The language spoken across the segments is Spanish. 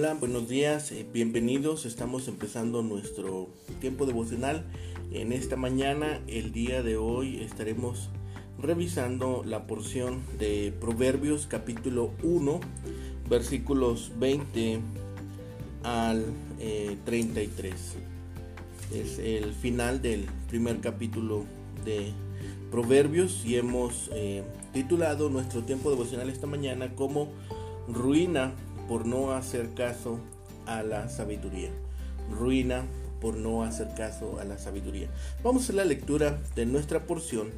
Hola, buenos días, eh, bienvenidos. Estamos empezando nuestro tiempo devocional. En esta mañana, el día de hoy, estaremos revisando la porción de Proverbios capítulo 1, versículos 20 al 33. Eh, es el final del primer capítulo de Proverbios y hemos eh, titulado nuestro tiempo devocional esta mañana como Ruina por no hacer caso a la sabiduría. Ruina por no hacer caso a la sabiduría. Vamos a la lectura de nuestra porción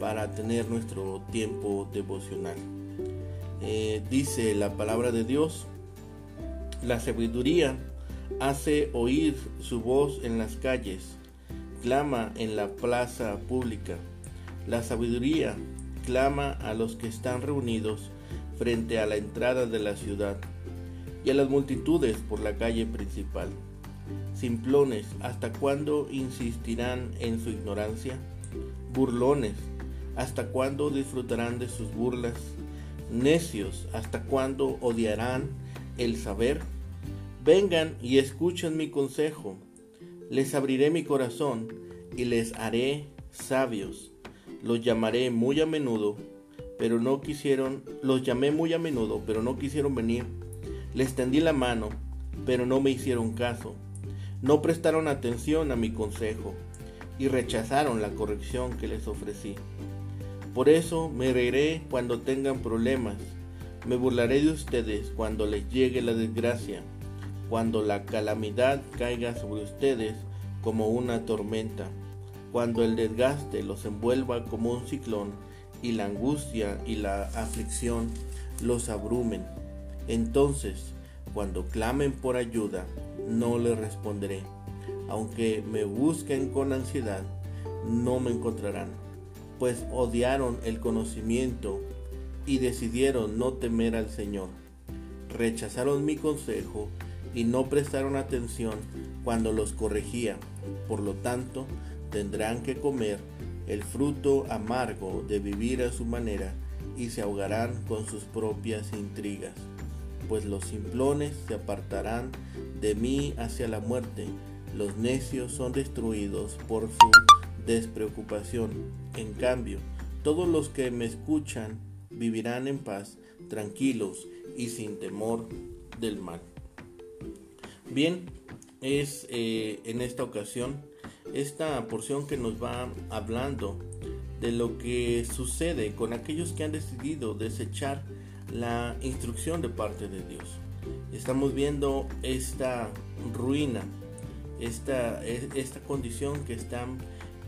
para tener nuestro tiempo devocional. Eh, dice la palabra de Dios, la sabiduría hace oír su voz en las calles, clama en la plaza pública. La sabiduría clama a los que están reunidos frente a la entrada de la ciudad y a las multitudes por la calle principal. Simplones, ¿hasta cuándo insistirán en su ignorancia? Burlones, ¿hasta cuándo disfrutarán de sus burlas? Necios, ¿hasta cuándo odiarán el saber? Vengan y escuchen mi consejo. Les abriré mi corazón y les haré sabios. Los llamaré muy a menudo, pero no quisieron, los llamé muy a menudo, pero no quisieron venir. Les tendí la mano, pero no me hicieron caso. No prestaron atención a mi consejo y rechazaron la corrección que les ofrecí. Por eso me reiré cuando tengan problemas. Me burlaré de ustedes cuando les llegue la desgracia, cuando la calamidad caiga sobre ustedes como una tormenta, cuando el desgaste los envuelva como un ciclón y la angustia y la aflicción los abrumen. Entonces, cuando clamen por ayuda, no les responderé. Aunque me busquen con ansiedad, no me encontrarán, pues odiaron el conocimiento y decidieron no temer al Señor. Rechazaron mi consejo y no prestaron atención cuando los corregía. Por lo tanto, tendrán que comer el fruto amargo de vivir a su manera y se ahogarán con sus propias intrigas pues los simplones se apartarán de mí hacia la muerte, los necios son destruidos por su despreocupación. En cambio, todos los que me escuchan vivirán en paz, tranquilos y sin temor del mal. Bien, es eh, en esta ocasión esta porción que nos va hablando de lo que sucede con aquellos que han decidido desechar la instrucción de parte de Dios. Estamos viendo esta ruina, esta, esta condición que están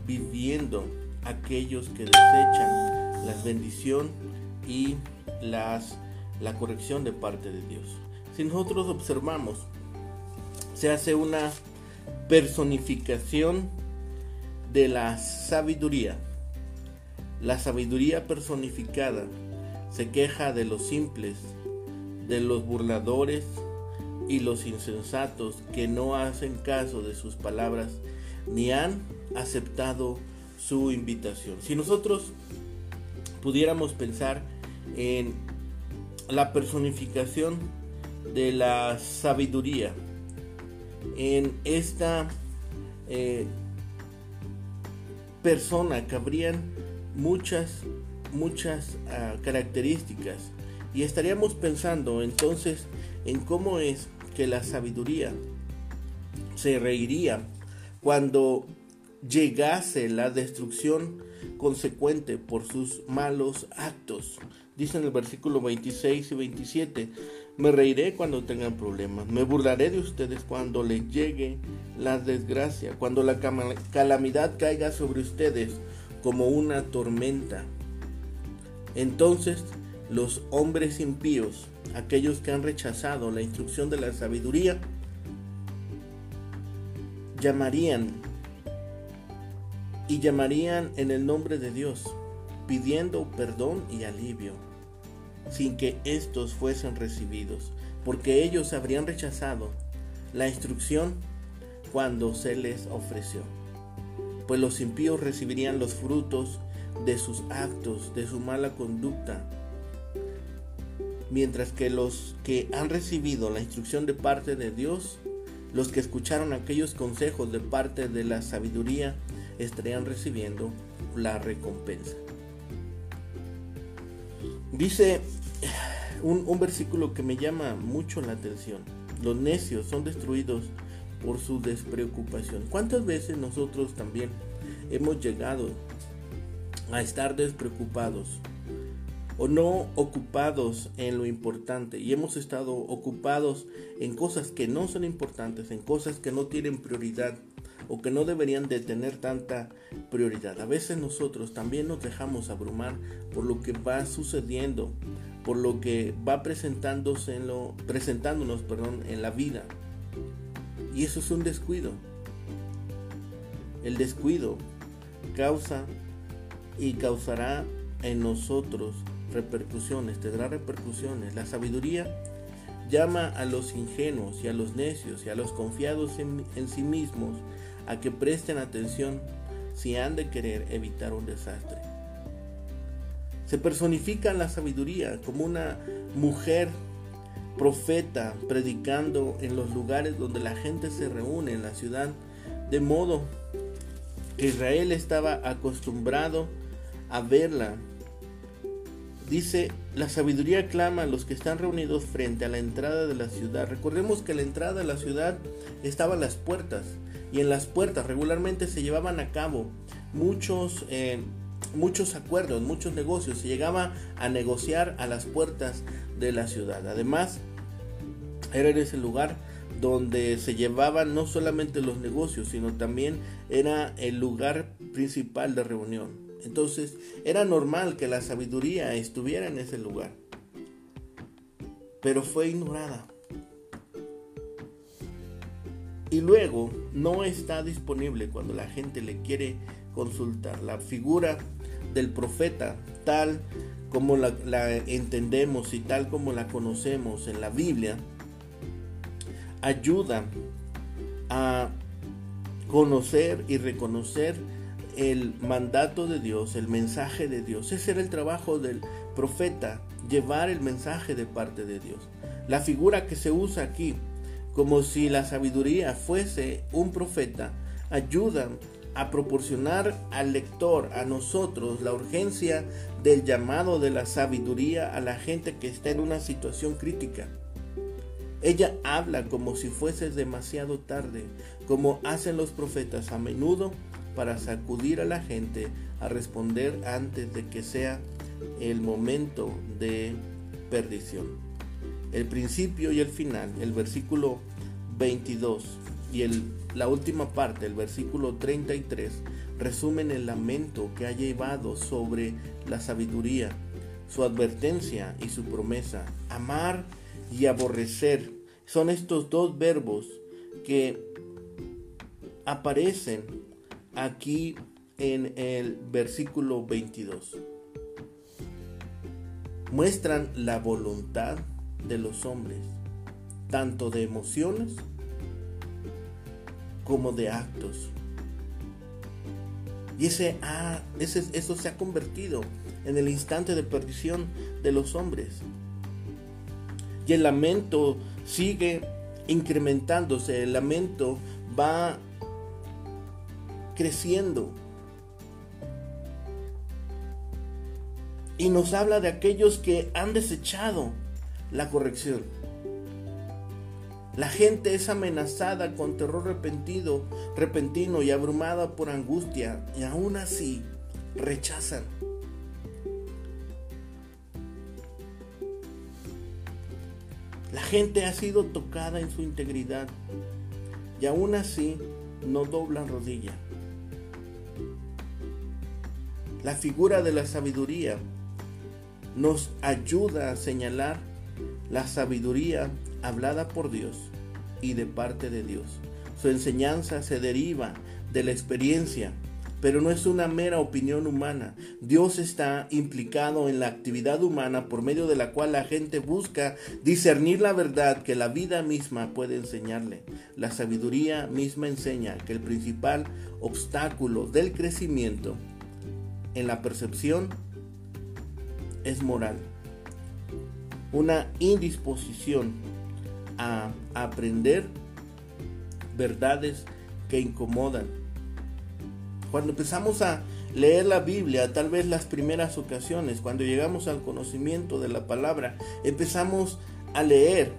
viviendo aquellos que desechan la bendición y las, la corrección de parte de Dios. Si nosotros observamos, se hace una personificación de la sabiduría. La sabiduría personificada se queja de los simples, de los burladores y los insensatos que no hacen caso de sus palabras ni han aceptado su invitación. Si nosotros pudiéramos pensar en la personificación de la sabiduría, en esta eh, persona cabrían muchas muchas ah, características y estaríamos pensando entonces en cómo es que la sabiduría se reiría cuando llegase la destrucción consecuente por sus malos actos. Dice en el versículo 26 y 27, me reiré cuando tengan problemas, me burlaré de ustedes cuando les llegue la desgracia, cuando la calamidad caiga sobre ustedes como una tormenta. Entonces los hombres impíos, aquellos que han rechazado la instrucción de la sabiduría, llamarían y llamarían en el nombre de Dios, pidiendo perdón y alivio, sin que éstos fuesen recibidos, porque ellos habrían rechazado la instrucción cuando se les ofreció. Pues los impíos recibirían los frutos de sus actos, de su mala conducta. mientras que los que han recibido la instrucción de parte de Dios, los que escucharon aquellos consejos de parte de la sabiduría, estarían recibiendo la recompensa. Dice un, un, versículo que me llama mucho la atención. Los necios son destruidos por su despreocupación. ¿Cuántas veces nosotros también hemos llegado a estar despreocupados o no ocupados en lo importante y hemos estado ocupados en cosas que no son importantes, en cosas que no tienen prioridad o que no deberían de tener tanta prioridad. A veces nosotros también nos dejamos abrumar por lo que va sucediendo, por lo que va presentándose en presentándonos perdón, en la vida. Y eso es un descuido. El descuido causa y causará en nosotros repercusiones, tendrá repercusiones. La sabiduría llama a los ingenuos y a los necios y a los confiados en, en, sí mismos a que presten atención si han de querer evitar un desastre. Se personifica la sabiduría como una mujer profeta predicando en los lugares donde la gente se reúne en la ciudad, de modo que Israel estaba acostumbrado a verla. Dice, la sabiduría clama a los que están reunidos frente a la entrada de la ciudad. Recordemos que la entrada de la ciudad estaban las puertas y en las puertas regularmente se llevaban a cabo muchos, eh, muchos acuerdos, muchos negocios. Se llegaba a negociar a las puertas de la ciudad. Además, era ese lugar donde se llevaban no solamente los negocios, sino también era el lugar principal de reunión. Entonces era normal que la sabiduría estuviera en ese lugar, pero fue ignorada. Y luego no está disponible cuando la gente le quiere consultar. La figura del profeta, tal como la, entendemos y tal como la conocemos en la Biblia, ayuda a conocer y reconocer el mandato de Dios, el mensaje de Dios. Ese era el trabajo del profeta, llevar el mensaje de parte de Dios. La figura que se usa aquí, como si la sabiduría fuese un profeta, ayuda a proporcionar al lector, a nosotros, la urgencia del llamado de la sabiduría a la gente que está en una situación crítica. Ella habla como si fuese demasiado tarde, como hacen los profetas a menudo para sacudir a la gente a responder antes de que sea el momento de perdición. El principio y el final, el versículo 22 y el, la última parte, el versículo 33, resumen el lamento que ha llevado sobre la sabiduría, su advertencia y su promesa. Amar y aborrecer. Son estos dos verbos que aparecen aquí en el versículo 22. Muestran la voluntad de los hombres, tanto de emociones como de actos. Y ese, ah, ese, eso se ha convertido en el instante de perdición de los hombres. Y el lamento sigue incrementándose, el lamento va creciendo. Y nos habla de aquellos que han desechado la corrección. La gente es amenazada con terror repentino, repentino y abrumada por angustia y aún así rechazan La gente ha sido tocada en su integridad y aún así no doblan rodilla. La figura de la sabiduría nos ayuda a señalar la sabiduría hablada por Dios y de parte de Dios. Su enseñanza se deriva de la experiencia pero no es una mera opinión humana. Dios está implicado en la actividad humana por medio de la cual la gente busca discernir la verdad que la vida misma puede enseñarle. La sabiduría misma enseña que el principal obstáculo del crecimiento en la percepción es moral. una indisposición a aprender verdades que incomodan. Cuando empezamos a leer la Biblia, tal vez las primeras ocasiones, cuando llegamos al conocimiento de la palabra, empezamos a leer.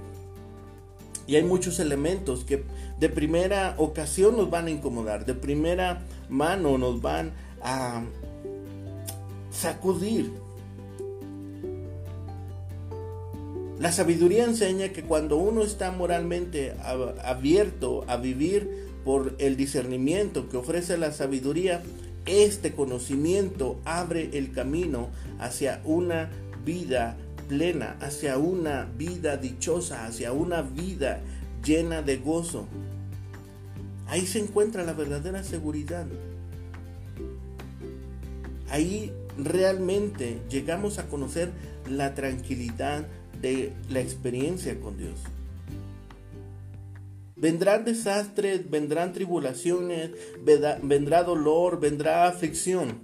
Y hay muchos elementos que de primera ocasión nos van a incomodar, de primera mano nos van a sacudir. La sabiduría enseña que cuando uno está moralmente abierto a vivir por el discernimiento que ofrece la sabiduría, este conocimiento abre el camino hacia una vida plena, hacia una vida dichosa, hacia una vida llena de gozo. Ahí se encuentra la verdadera seguridad. Ahí realmente llegamos a conocer la tranquilidad de la experiencia con Dios. Vendrán desastres, vendrán tribulaciones, vendrá dolor, vendrá aflicción,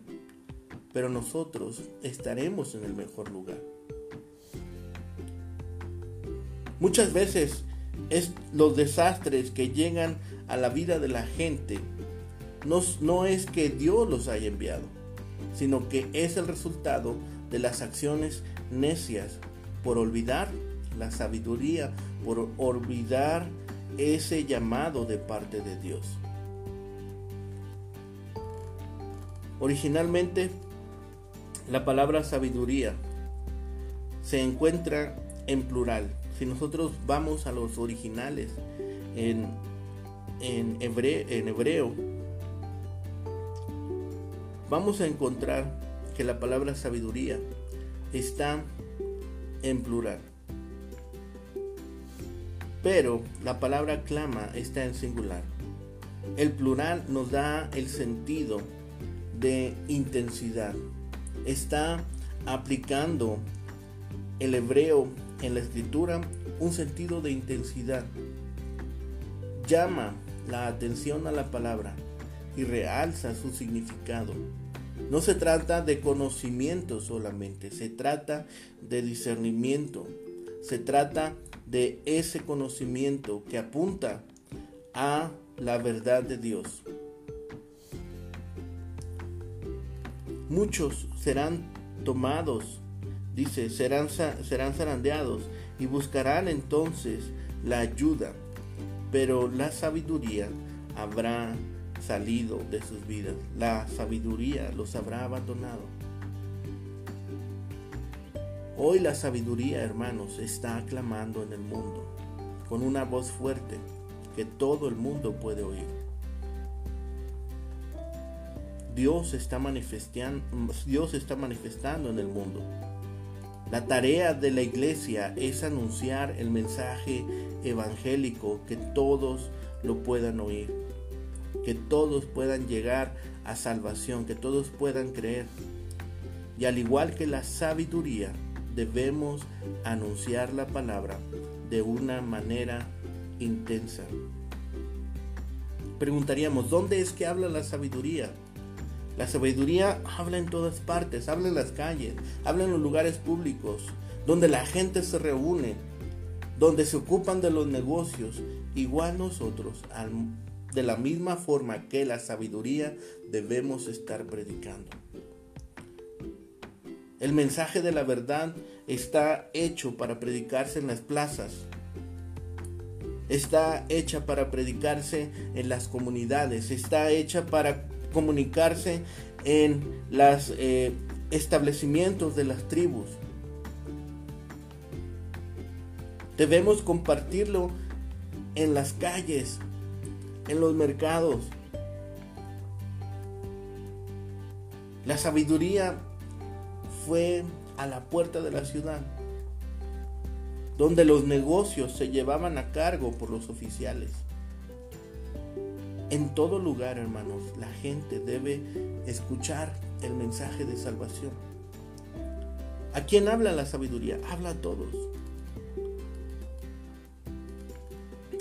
pero nosotros estaremos en el mejor lugar. Muchas veces es los desastres que llegan a la vida de la gente no, no es que Dios los haya enviado, sino que es el resultado de las acciones necias por olvidar la sabiduría, por olvidar ese llamado de parte de Dios. Originalmente, la palabra sabiduría se encuentra en plural. Si nosotros vamos a los originales en, en, hebreo, vamos a encontrar que la palabra sabiduría está en plural. Pero la palabra clama está en singular. El plural nos da el sentido de intensidad. Está aplicando el hebreo en la escritura un sentido de intensidad. Llama la atención a la palabra y realza su significado. No se trata de conocimiento solamente, se trata de discernimiento, se trata de ese conocimiento que apunta a la verdad de Dios. Muchos serán tomados, dice, serán, serán zarandeados y buscarán entonces la ayuda, pero la sabiduría habrá salido de sus vidas. La sabiduría los habrá abandonado. Hoy la sabiduría, hermanos, está aclamando en el mundo con una voz fuerte que todo el mundo puede oír. Dios está Dios está manifestando en el mundo. La tarea de la iglesia es anunciar el mensaje evangélico que todos lo puedan oír que todos puedan llegar a salvación, que todos puedan creer. Y al igual que la sabiduría, debemos anunciar la palabra de una manera intensa. Preguntaríamos, ¿dónde es que habla la sabiduría? La sabiduría habla en todas partes, habla en las calles, habla en los lugares públicos, donde la gente se reúne, donde se ocupan de los negocios. Igual nosotros, al de la misma forma que la sabiduría debemos estar predicando. El mensaje de la verdad está hecho para predicarse en las plazas. Está hecha para predicarse en las comunidades. Está hecha para comunicarse en los eh, establecimientos de las tribus. Debemos compartirlo en las calles, en los mercados. La sabiduría fue a la puerta de la ciudad, donde los negocios se llevaban a cargo por los oficiales. En todo lugar, hermanos, la gente debe escuchar el mensaje de salvación. ¿A quién habla la sabiduría? Habla a todos.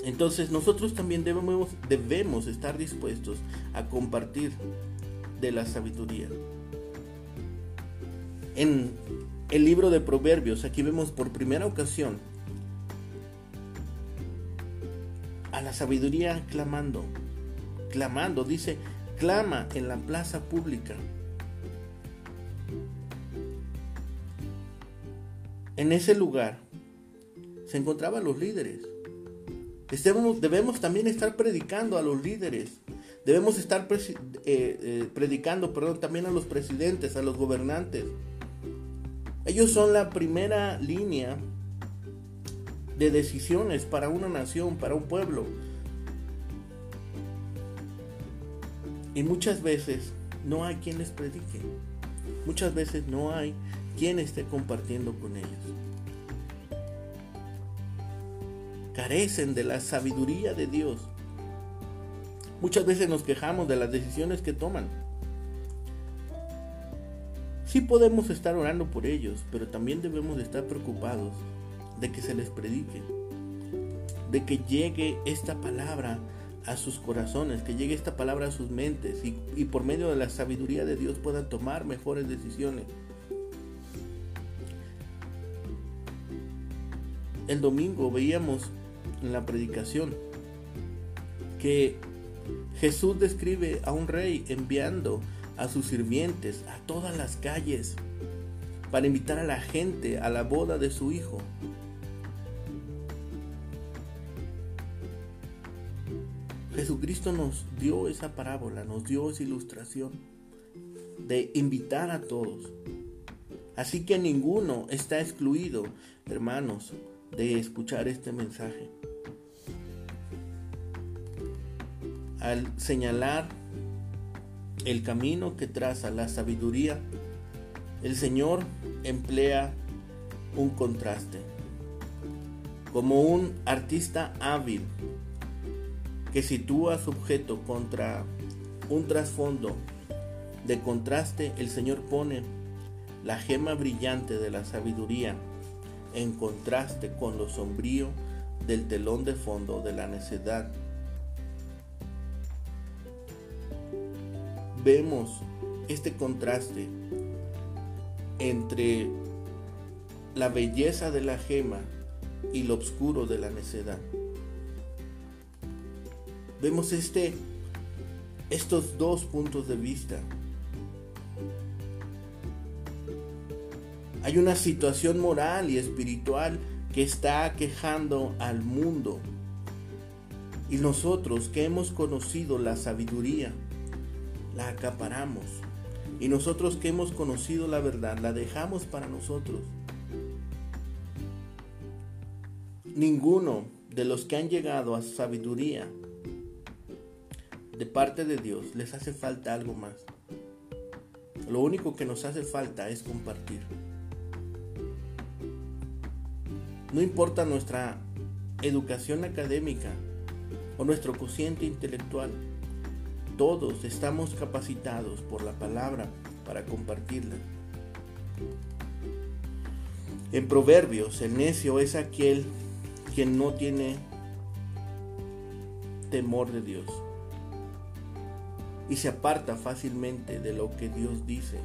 Entonces nosotros también debemos, estar dispuestos a compartir de la sabiduría. En el libro de Proverbios, aquí vemos por primera ocasión a la sabiduría clamando, clamando, dice, clama en la plaza pública. En ese lugar se encontraban los líderes. Debemos, también estar predicando a los líderes. Debemos estar eh, eh, predicando perdón, también a los presidentes, a los gobernantes. Ellos son la primera línea de decisiones para una nación, para un pueblo. Y muchas veces no hay quien les predique. Muchas veces no hay quien esté compartiendo con ellos. Carecen de la sabiduría de Dios. Muchas veces nos quejamos de las decisiones que toman. Sí podemos estar orando por ellos, pero también debemos estar preocupados de que se les predique, de que llegue esta palabra a sus corazones, que llegue esta palabra a sus mentes y, por medio de la sabiduría de Dios puedan tomar mejores decisiones. El domingo veíamos en la predicación que Jesús describe a un rey enviando a sus sirvientes a todas las calles para invitar a la gente a la boda de su hijo. Jesucristo nos dio esa parábola, nos dio esa ilustración de invitar a todos. Así que ninguno está excluido, hermanos, de escuchar este mensaje. Al señalar el camino que traza la sabiduría, el Señor emplea un contraste. Como un artista hábil que sitúa su objeto contra un trasfondo de contraste, el Señor pone la gema brillante de la sabiduría en contraste con lo sombrío del telón de fondo de la necedad. Vemos este contraste entre la belleza de la gema y lo oscuro de la necedad vemos este, estos dos puntos de vista. Hay una situación moral y espiritual que está quejando al mundo. Y nosotros que hemos conocido la sabiduría, la acaparamos. Y nosotros que hemos conocido la verdad, la dejamos para nosotros. Ninguno de los que han llegado a sabiduría de parte de Dios les hace falta algo más. Lo único que nos hace falta es compartir. No importa nuestra educación académica o nuestro cociente intelectual, todos estamos capacitados por la palabra para compartirla. En Proverbios, el necio es aquel quien no tiene temor de Dios y se aparta fácilmente de lo que Dios dice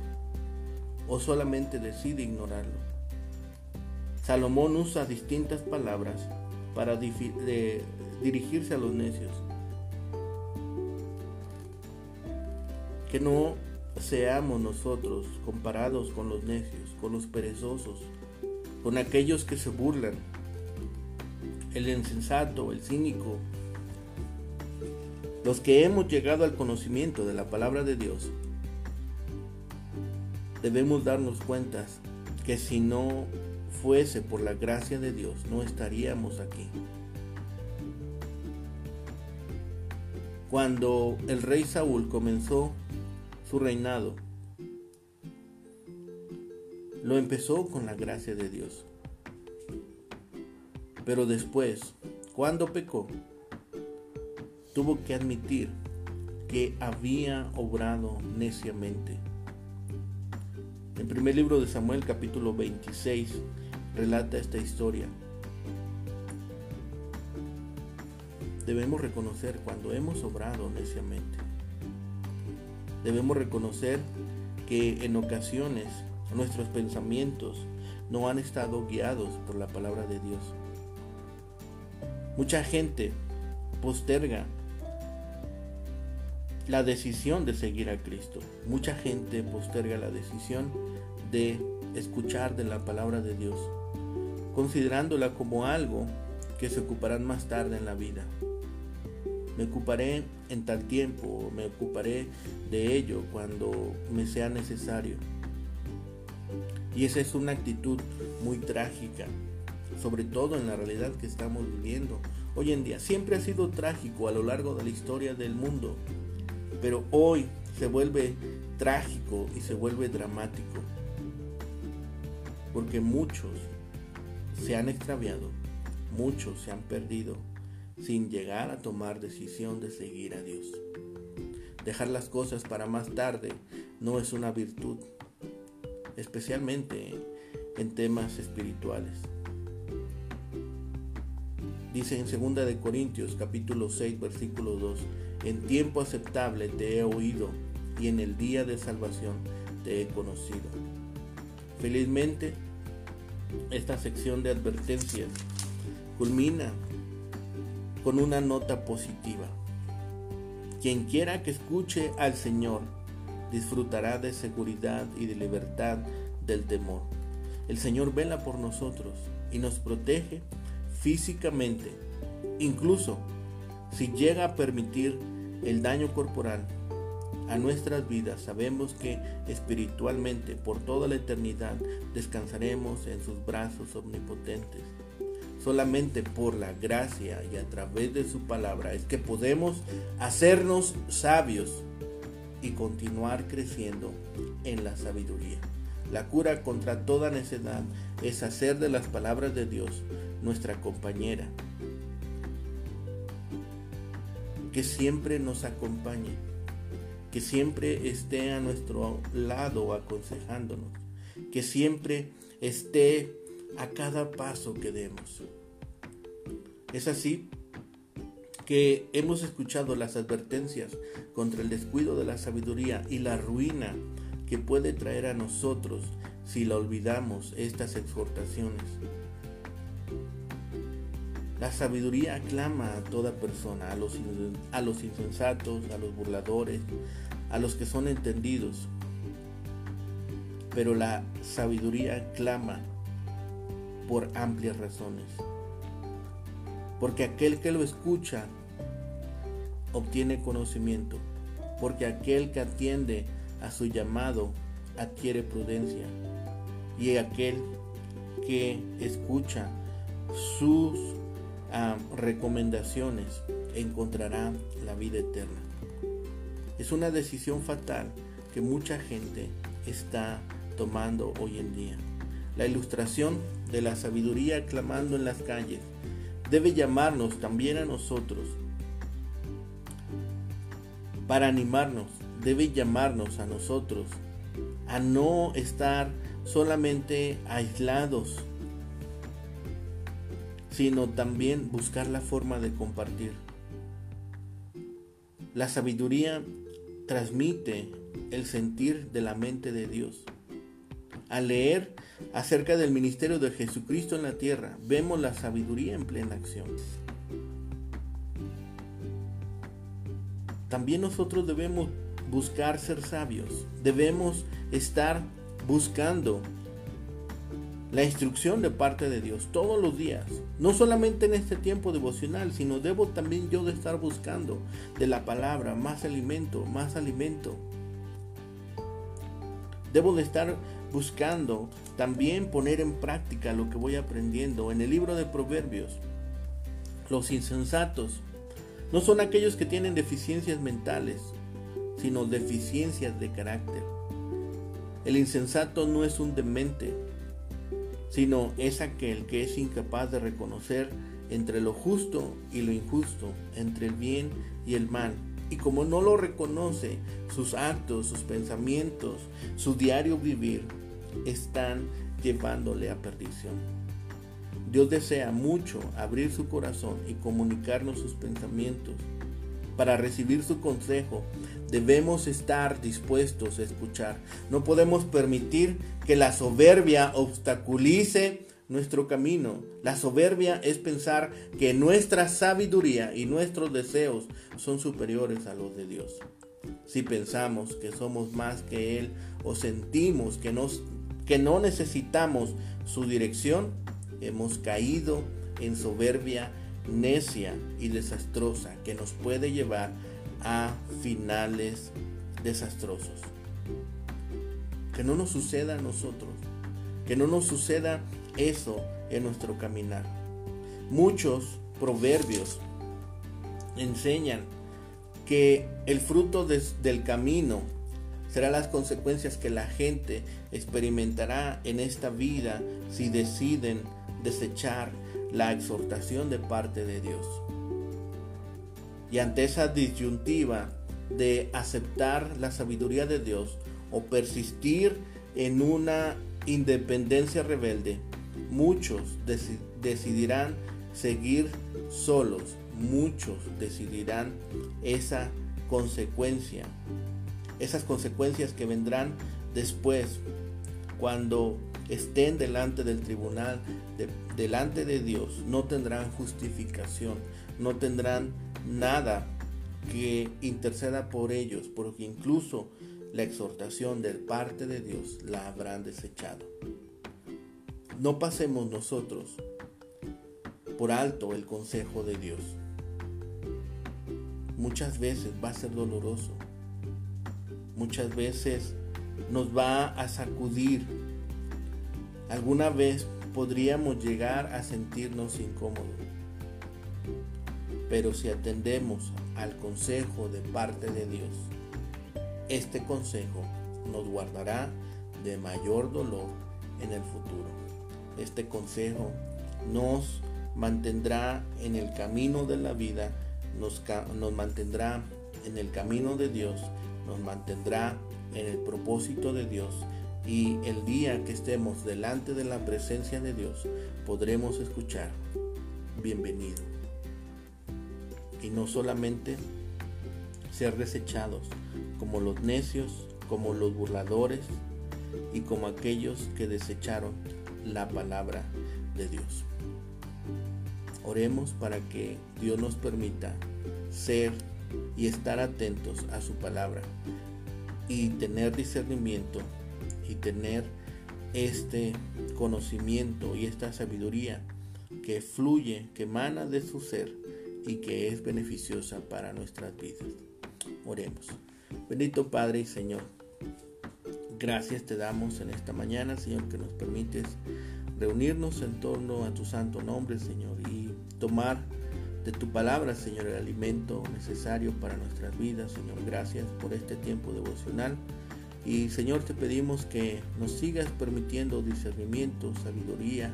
o solamente decide ignorarlo. Salomón usa distintas palabras para dirigirse a los necios. Que no seamos nosotros comparados con los necios, con los perezosos, con aquellos que se burlan, el insensato, el cínico, los que hemos llegado al conocimiento de la palabra de Dios, debemos darnos cuenta que si no fuese por la gracia de Dios, no estaríamos aquí. Cuando el rey Saúl comenzó su reinado, lo empezó con la gracia de Dios. Pero después, cuando pecó, tuvo que admitir que había obrado neciamente. En primer libro de Samuel capítulo 26 relata esta historia. Debemos reconocer cuando hemos obrado neciamente. Debemos reconocer que en ocasiones nuestros pensamientos no han estado guiados por la palabra de Dios. Mucha gente posterga la decisión de seguir a Cristo. Mucha gente posterga la decisión de escuchar de la palabra de Dios, considerándola como algo que se ocuparán más tarde en la vida. Me ocuparé en tal tiempo, me ocuparé de ello cuando me sea necesario. Y esa es una actitud muy trágica, sobre todo en la realidad que estamos viviendo hoy en día. Siempre ha sido trágico a lo largo de la historia del mundo pero hoy se vuelve trágico y se vuelve dramático. Porque muchos se han extraviado, muchos se han perdido sin llegar a tomar decisión de seguir a Dios. Dejar las cosas para más tarde no es una virtud, especialmente en temas espirituales. Dice en 2 de Corintios capítulo 6 versículo 2, en tiempo aceptable te he oído y en el día de salvación te he conocido. Felizmente, esta sección de advertencias culmina con una nota positiva. Quien quiera que escuche al Señor disfrutará de seguridad y de libertad del temor. El Señor vela por nosotros y nos protege físicamente, incluso si llega a permitir el daño corporal a nuestras vidas, sabemos que espiritualmente por toda la eternidad descansaremos en sus brazos omnipotentes. Solamente por la gracia y a través de su palabra es que podemos hacernos sabios y continuar creciendo en la sabiduría. La cura contra toda necedad es hacer de las palabras de Dios nuestra compañera, que siempre nos acompañe, que siempre esté a nuestro lado aconsejándonos, que siempre esté a cada paso que demos. Es así que hemos escuchado las advertencias contra el descuido de la sabiduría y la ruina que puede traer a nosotros si la olvidamos estas exhortaciones. La sabiduría aclama a toda persona, a los, a los insensatos, a los burladores, a los que son entendidos. Pero la sabiduría clama por amplias razones. Porque aquel que lo escucha obtiene conocimiento. Porque aquel que atiende a su llamado adquiere prudencia. Y aquel que escucha sus recomendaciones encontrará la vida eterna. Es una decisión fatal que mucha gente está tomando hoy en día. La ilustración de la sabiduría clamando en las calles debe llamarnos también a nosotros para animarnos, debe llamarnos a nosotros a no estar solamente aislados sino también buscar la forma de compartir. La sabiduría transmite el sentir de la mente de Dios. Al leer acerca del ministerio de Jesucristo en la tierra, vemos la sabiduría en plena acción. También nosotros debemos buscar ser sabios, debemos estar buscando la instrucción de parte de Dios todos los días. No solamente en este tiempo devocional, sino debo también yo de estar buscando de la palabra más alimento, más alimento. Debo de estar buscando también poner en práctica lo que voy aprendiendo. En el libro de Proverbios, los insensatos no son aquellos que tienen deficiencias mentales, sino deficiencias de carácter. El insensato no es un demente, sino es aquel que es incapaz de reconocer entre lo justo y lo injusto, entre el bien y el mal. Y como no lo reconoce, sus actos, sus pensamientos, su diario vivir están llevándole a perdición. Dios desea mucho abrir su corazón y comunicarnos sus pensamientos para recibir su consejo debemos estar dispuestos a escuchar. No podemos permitir que la soberbia obstaculice nuestro camino. La soberbia es pensar que nuestra sabiduría y nuestros deseos son superiores a los de Dios. Si pensamos que somos más que Él o sentimos que, nos, que no necesitamos su dirección, hemos caído en soberbia necia y desastrosa que nos puede llevar a finales desastrosos. Que no nos suceda a nosotros, que no nos suceda eso en nuestro caminar. Muchos proverbios enseñan que el fruto del camino será las consecuencias que la gente experimentará en esta vida si deciden desechar la exhortación de parte de Dios. Y ante esa disyuntiva de aceptar la sabiduría de Dios o persistir en una independencia rebelde, muchos decidirán seguir solos, muchos decidirán esa consecuencia, esas consecuencias que vendrán después cuando estén delante del tribunal, delante de Dios, no tendrán justificación, no tendrán nada que interceda por ellos, porque incluso la exhortación de parte de Dios la habrán desechado. No pasemos nosotros por alto el consejo de Dios. Muchas veces va a ser doloroso. Muchas veces nos va a sacudir. Alguna vez podríamos llegar a sentirnos incómodos. Pero si atendemos al consejo de parte de Dios, este consejo nos guardará de mayor dolor en el futuro. Este consejo nos mantendrá en el camino de la vida, nos, nos mantendrá en el camino de Dios, nos mantendrá en el propósito de Dios y el día que estemos delante de la presencia de Dios podremos escuchar, bienvenido. Y no solamente ser desechados como los necios, como los burladores y como aquellos que desecharon la palabra de Dios. Oremos para que Dios nos permita ser y estar atentos a su palabra y tener discernimiento y tener este conocimiento y esta sabiduría que fluye, que emana de su ser y que es beneficiosa para nuestras vidas. Oremos. Bendito Padre y Señor, gracias te damos en esta mañana, Señor, que nos permites reunirnos en torno a tu santo nombre, Señor, y tomar de tu palabra, Señor, el alimento necesario para nuestras vidas, Señor. Gracias por este tiempo devocional. Y Señor, te pedimos que nos sigas permitiendo discernimiento, sabiduría,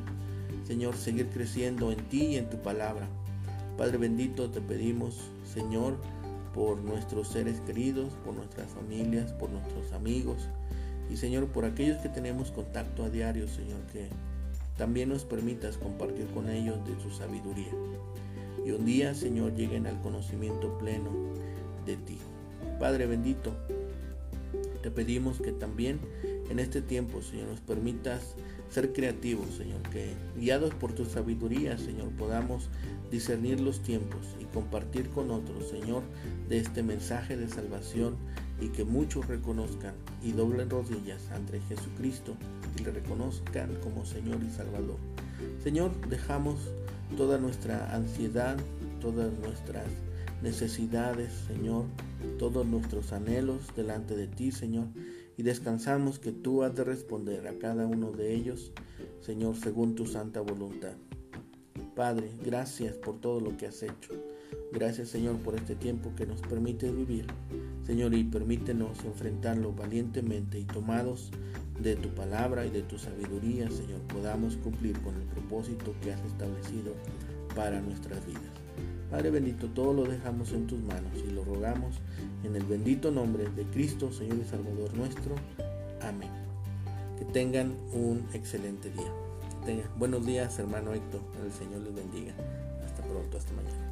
Señor, seguir creciendo en ti y en tu palabra. Padre bendito, te pedimos, Señor, por nuestros seres queridos, por nuestras familias, por nuestros amigos y Señor, por aquellos que tenemos contacto a diario, Señor, que también nos permitas compartir con ellos de tu sabiduría. Y un día, Señor, lleguen al conocimiento pleno de ti. Padre bendito, te pedimos que también en este tiempo, Señor, nos permitas ser creativos, Señor, que guiados por tu sabiduría, Señor, podamos discernir los tiempos y compartir con otros, Señor, de este mensaje de salvación y que muchos reconozcan y doblen rodillas ante Jesucristo y le reconozcan como Señor y Salvador. Señor, dejamos toda nuestra ansiedad, todas nuestras necesidades, Señor, todos nuestros anhelos delante de ti, Señor, y descansamos que tú has de responder a cada uno de ellos, Señor, según tu santa voluntad. Padre, gracias por todo lo que has hecho. Gracias, Señor, por este tiempo que nos permite vivir. Señor, y permítenos enfrentarlo valientemente y tomados de tu palabra y de tu sabiduría, Señor, podamos cumplir con el propósito que has establecido para nuestras vidas. Padre bendito, todo lo dejamos en tus manos y lo rogamos en el bendito nombre de Cristo, Señor y Salvador nuestro. Amén. Que tengan un excelente día. buenos días, hermano Héctor. El Señor les bendiga. Hasta pronto, hasta mañana.